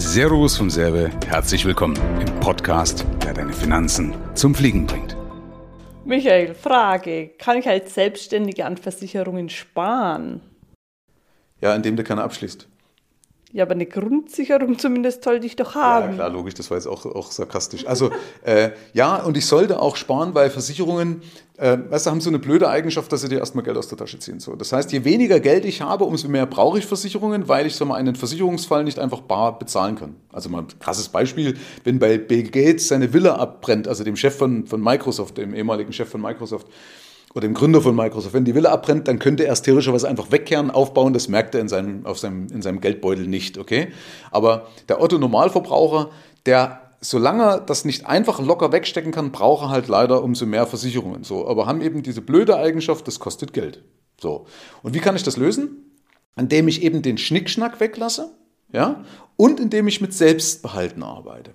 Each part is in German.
Servus vom Serbe, herzlich willkommen im Podcast, der deine Finanzen zum Fliegen bringt. Michael, Frage. Kann ich als Selbstständiger an Versicherungen sparen? Ja, indem du keine abschließt. Ja, aber eine Grundsicherung zumindest sollte ich doch haben. Ja, klar, logisch, das war jetzt auch, auch sarkastisch. Also, äh, ja, und ich sollte auch sparen, weil Versicherungen, äh, weißt du, haben so eine blöde Eigenschaft, dass sie dir erstmal Geld aus der Tasche ziehen. So. Das heißt, je weniger Geld ich habe, umso mehr brauche ich Versicherungen, weil ich so mal einen Versicherungsfall nicht einfach bar bezahlen kann. Also mal ein krasses Beispiel, wenn bei Bill Gates seine Villa abbrennt, also dem Chef von, von Microsoft, dem ehemaligen Chef von Microsoft, oder dem Gründer von Microsoft. Wenn die Villa abbrennt, dann könnte er theoretischerweise einfach wegkehren, aufbauen. Das merkt er in seinem, auf seinem, in seinem Geldbeutel nicht, okay? Aber der Otto-Normalverbraucher, der solange er das nicht einfach locker wegstecken kann, braucht er halt leider umso mehr Versicherungen. So, aber haben eben diese blöde Eigenschaft, das kostet Geld. So. Und wie kann ich das lösen? Indem ich eben den Schnickschnack weglasse, ja, und indem ich mit Selbstbehalten arbeite.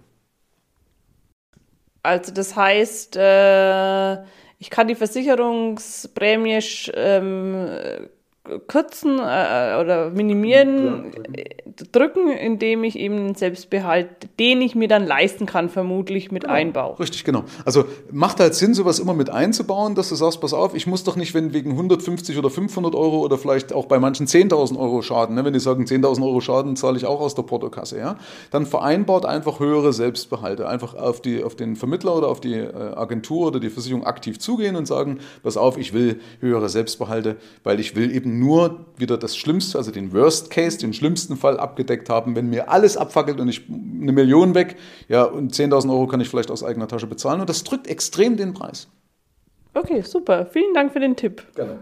Also das heißt, äh ich kann die Versicherungsprämie ähm, kürzen äh, oder minimieren, ja, drücken. Indem ich eben einen Selbstbehalt, den ich mir dann leisten kann, vermutlich mit genau, einbaue. Richtig, genau. Also macht halt Sinn, sowas immer mit einzubauen, dass du sagst, pass auf, ich muss doch nicht, wenn wegen 150 oder 500 Euro oder vielleicht auch bei manchen 10.000 Euro Schaden, ne, wenn die sagen 10.000 Euro Schaden zahle ich auch aus der Portokasse, ja, dann vereinbart einfach höhere Selbstbehalte, einfach auf, die, auf den Vermittler oder auf die äh, Agentur oder die Versicherung aktiv zugehen und sagen, pass auf, ich will höhere Selbstbehalte, weil ich will eben nur wieder das Schlimmste, also den Worst Case, den schlimmsten Fall abgedeckt haben. Wenn mir alles abfackelt und ich eine Million weg, ja, und 10.000 Euro kann ich vielleicht aus eigener Tasche bezahlen. Und das drückt extrem den Preis. Okay, super. Vielen Dank für den Tipp. Gerne.